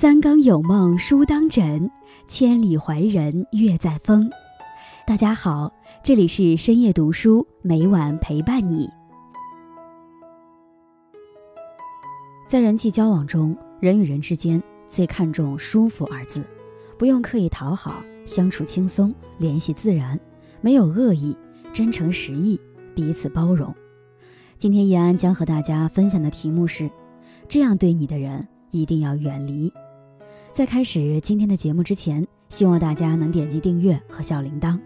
三更有梦书当枕，千里怀人月在风。大家好，这里是深夜读书，每晚陪伴你。在人际交往中，人与人之间最看重“舒服”二字，不用刻意讨好，相处轻松，联系自然，没有恶意，真诚实意，彼此包容。今天叶安将和大家分享的题目是：这样对你的人。一定要远离。在开始今天的节目之前，希望大家能点击订阅和小铃铛。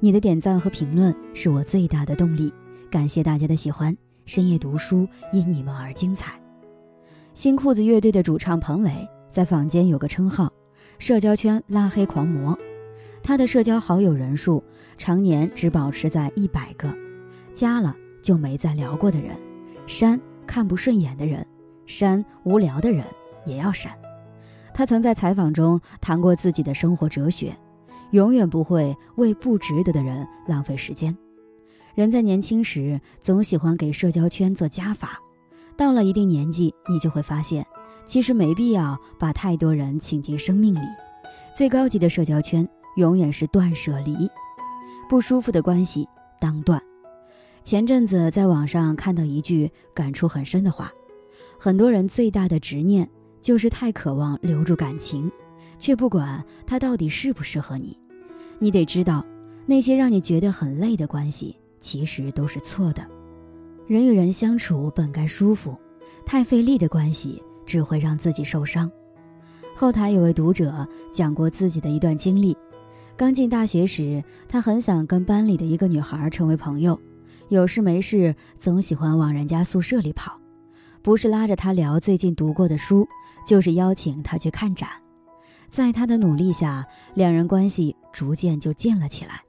你的点赞和评论是我最大的动力。感谢大家的喜欢，深夜读书因你们而精彩。新裤子乐队的主唱彭磊在坊间有个称号——社交圈拉黑狂魔。他的社交好友人数常年只保持在一百个，加了就没再聊过的人，删看不顺眼的人。删无聊的人也要删。他曾在采访中谈过自己的生活哲学：永远不会为不值得的人浪费时间。人在年轻时总喜欢给社交圈做加法，到了一定年纪，你就会发现，其实没必要把太多人请进生命里。最高级的社交圈永远是断舍离，不舒服的关系当断。前阵子在网上看到一句感触很深的话。很多人最大的执念就是太渴望留住感情，却不管他到底适不适合你。你得知道，那些让你觉得很累的关系，其实都是错的。人与人相处本该舒服，太费力的关系只会让自己受伤。后台有位读者讲过自己的一段经历：刚进大学时，他很想跟班里的一个女孩成为朋友，有事没事总喜欢往人家宿舍里跑。不是拉着他聊最近读过的书，就是邀请他去看展。在他的努力下，两人关系逐渐就近了起来。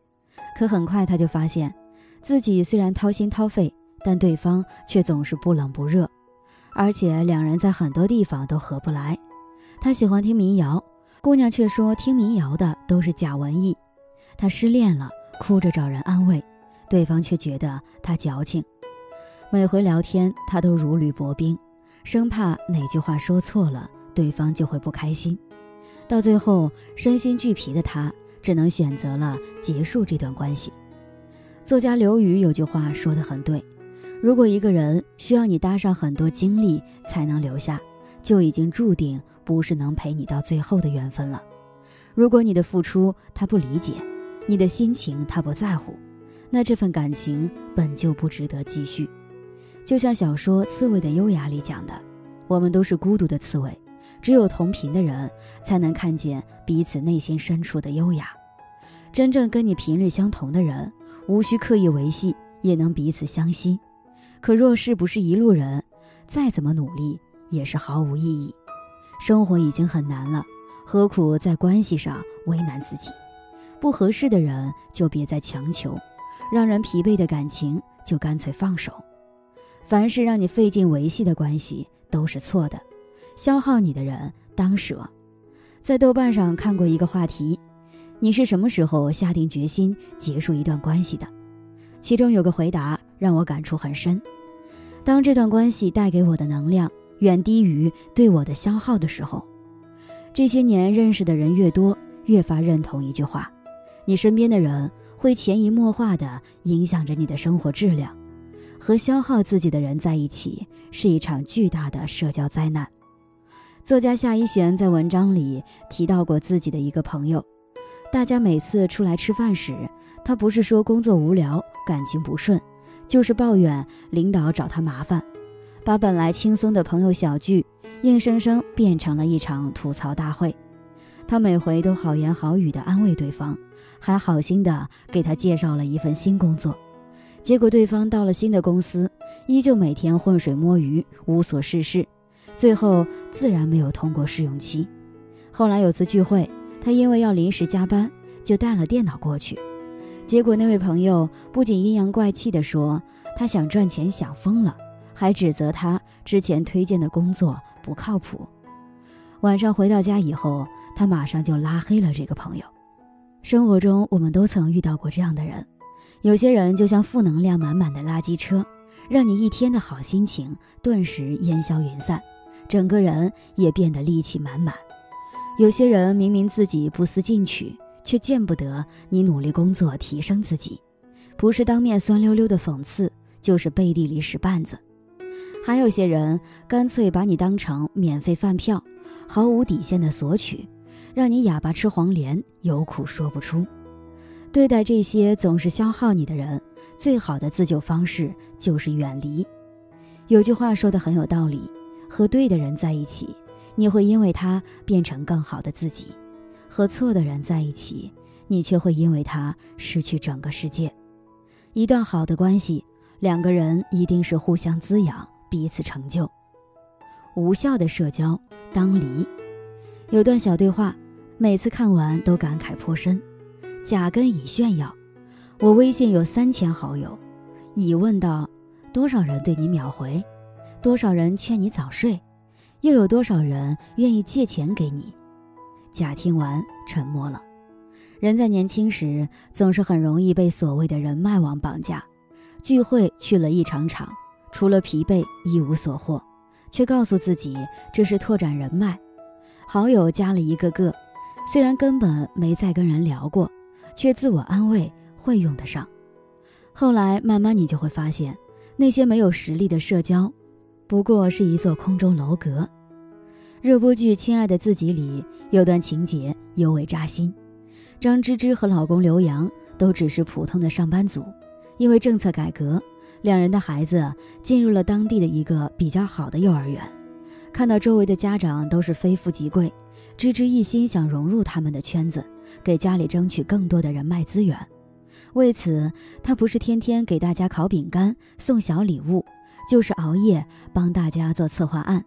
可很快他就发现，自己虽然掏心掏肺，但对方却总是不冷不热，而且两人在很多地方都合不来。他喜欢听民谣，姑娘却说听民谣的都是假文艺。他失恋了，哭着找人安慰，对方却觉得他矫情。每回聊天，他都如履薄冰，生怕哪句话说错了，对方就会不开心。到最后，身心俱疲的他，只能选择了结束这段关系。作家刘瑜有句话说得很对：如果一个人需要你搭上很多精力才能留下，就已经注定不是能陪你到最后的缘分了。如果你的付出他不理解，你的心情他不在乎，那这份感情本就不值得继续。就像小说《刺猬的优雅》里讲的，我们都是孤独的刺猬，只有同频的人才能看见彼此内心深处的优雅。真正跟你频率相同的人，无需刻意维系，也能彼此相惜。可若是不是一路人，再怎么努力也是毫无意义。生活已经很难了，何苦在关系上为难自己？不合适的人就别再强求，让人疲惫的感情就干脆放手。凡是让你费劲维系的关系都是错的，消耗你的人当舍。在豆瓣上看过一个话题：你是什么时候下定决心结束一段关系的？其中有个回答让我感触很深：当这段关系带给我的能量远低于对我的消耗的时候。这些年认识的人越多，越发认同一句话：你身边的人会潜移默化地影响着你的生活质量。和消耗自己的人在一起是一场巨大的社交灾难。作家夏一璇在文章里提到过自己的一个朋友，大家每次出来吃饭时，他不是说工作无聊、感情不顺，就是抱怨领导找他麻烦，把本来轻松的朋友小聚，硬生生变成了一场吐槽大会。他每回都好言好语地安慰对方，还好心地给他介绍了一份新工作。结果对方到了新的公司，依旧每天浑水摸鱼，无所事事，最后自然没有通过试用期。后来有次聚会，他因为要临时加班，就带了电脑过去。结果那位朋友不仅阴阳怪气地说他想赚钱想疯了，还指责他之前推荐的工作不靠谱。晚上回到家以后，他马上就拉黑了这个朋友。生活中我们都曾遇到过这样的人。有些人就像负能量满满的垃圾车，让你一天的好心情顿时烟消云散，整个人也变得戾气满满。有些人明明自己不思进取，却见不得你努力工作提升自己，不是当面酸溜溜的讽刺，就是背地里使绊子。还有些人干脆把你当成免费饭票，毫无底线的索取，让你哑巴吃黄连，有苦说不出。对待这些总是消耗你的人，最好的自救方式就是远离。有句话说的很有道理：和对的人在一起，你会因为他变成更好的自己；和错的人在一起，你却会因为他失去整个世界。一段好的关系，两个人一定是互相滋养、彼此成就。无效的社交当离。有段小对话，每次看完都感慨颇深。甲跟乙炫耀：“我微信有三千好友。”乙问道：“多少人对你秒回？多少人劝你早睡？又有多少人愿意借钱给你？”甲听完沉默了。人在年轻时总是很容易被所谓的人脉网绑架，聚会去了一场场，除了疲惫一无所获，却告诉自己这是拓展人脉。好友加了一个个，虽然根本没再跟人聊过。却自我安慰会用得上，后来慢慢你就会发现，那些没有实力的社交，不过是一座空中楼阁。热播剧《亲爱的自己》里有段情节尤为扎心：张芝芝和老公刘洋都只是普通的上班族，因为政策改革，两人的孩子进入了当地的一个比较好的幼儿园。看到周围的家长都是非富即贵，芝芝一心想融入他们的圈子。给家里争取更多的人脉资源，为此，他不是天天给大家烤饼干、送小礼物，就是熬夜帮大家做策划案。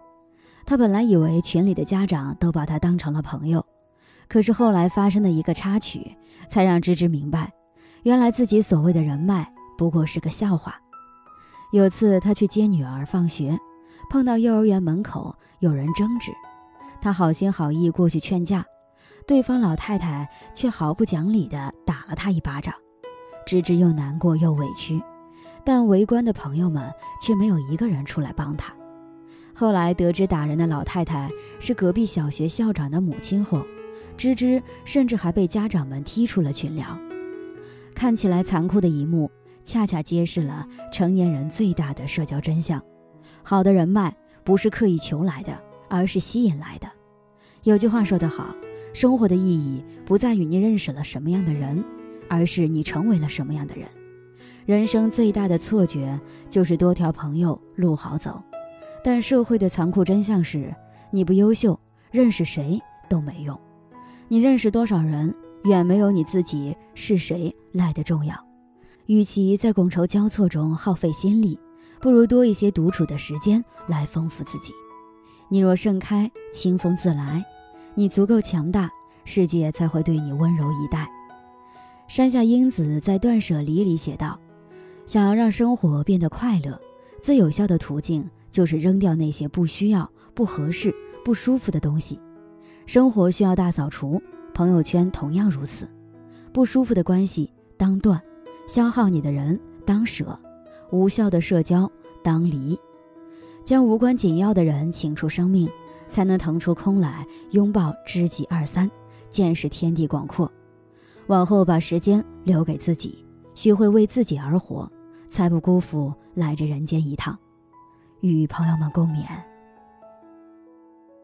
他本来以为群里的家长都把他当成了朋友，可是后来发生的一个插曲，才让芝芝明白，原来自己所谓的人脉不过是个笑话。有次他去接女儿放学，碰到幼儿园门口有人争执，他好心好意过去劝架。对方老太太却毫不讲理地打了他一巴掌，芝芝又难过又委屈，但围观的朋友们却没有一个人出来帮他。后来得知打人的老太太是隔壁小学校长的母亲后，芝芝甚至还被家长们踢出了群聊。看起来残酷的一幕，恰恰揭示了成年人最大的社交真相：好的人脉不是刻意求来的，而是吸引来的。有句话说得好。生活的意义不在于你认识了什么样的人，而是你成为了什么样的人。人生最大的错觉就是多条朋友路好走，但社会的残酷真相是，你不优秀，认识谁都没用。你认识多少人，远没有你自己是谁来的重要。与其在觥筹交错中耗费心力，不如多一些独处的时间来丰富自己。你若盛开，清风自来。你足够强大，世界才会对你温柔以待。山下英子在《断舍离》里写道：“想要让生活变得快乐，最有效的途径就是扔掉那些不需要、不合适、不舒服的东西。生活需要大扫除，朋友圈同样如此。不舒服的关系当断，消耗你的人当舍，无效的社交当离，将无关紧要的人请出生命。”才能腾出空来拥抱知己二三，见识天地广阔。往后把时间留给自己，学会为自己而活，才不辜负来这人间一趟。与朋友们共勉。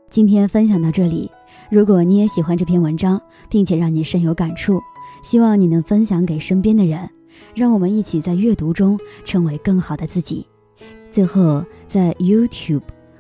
今天分享到这里，如果你也喜欢这篇文章，并且让你深有感触，希望你能分享给身边的人，让我们一起在阅读中成为更好的自己。最后，在 YouTube。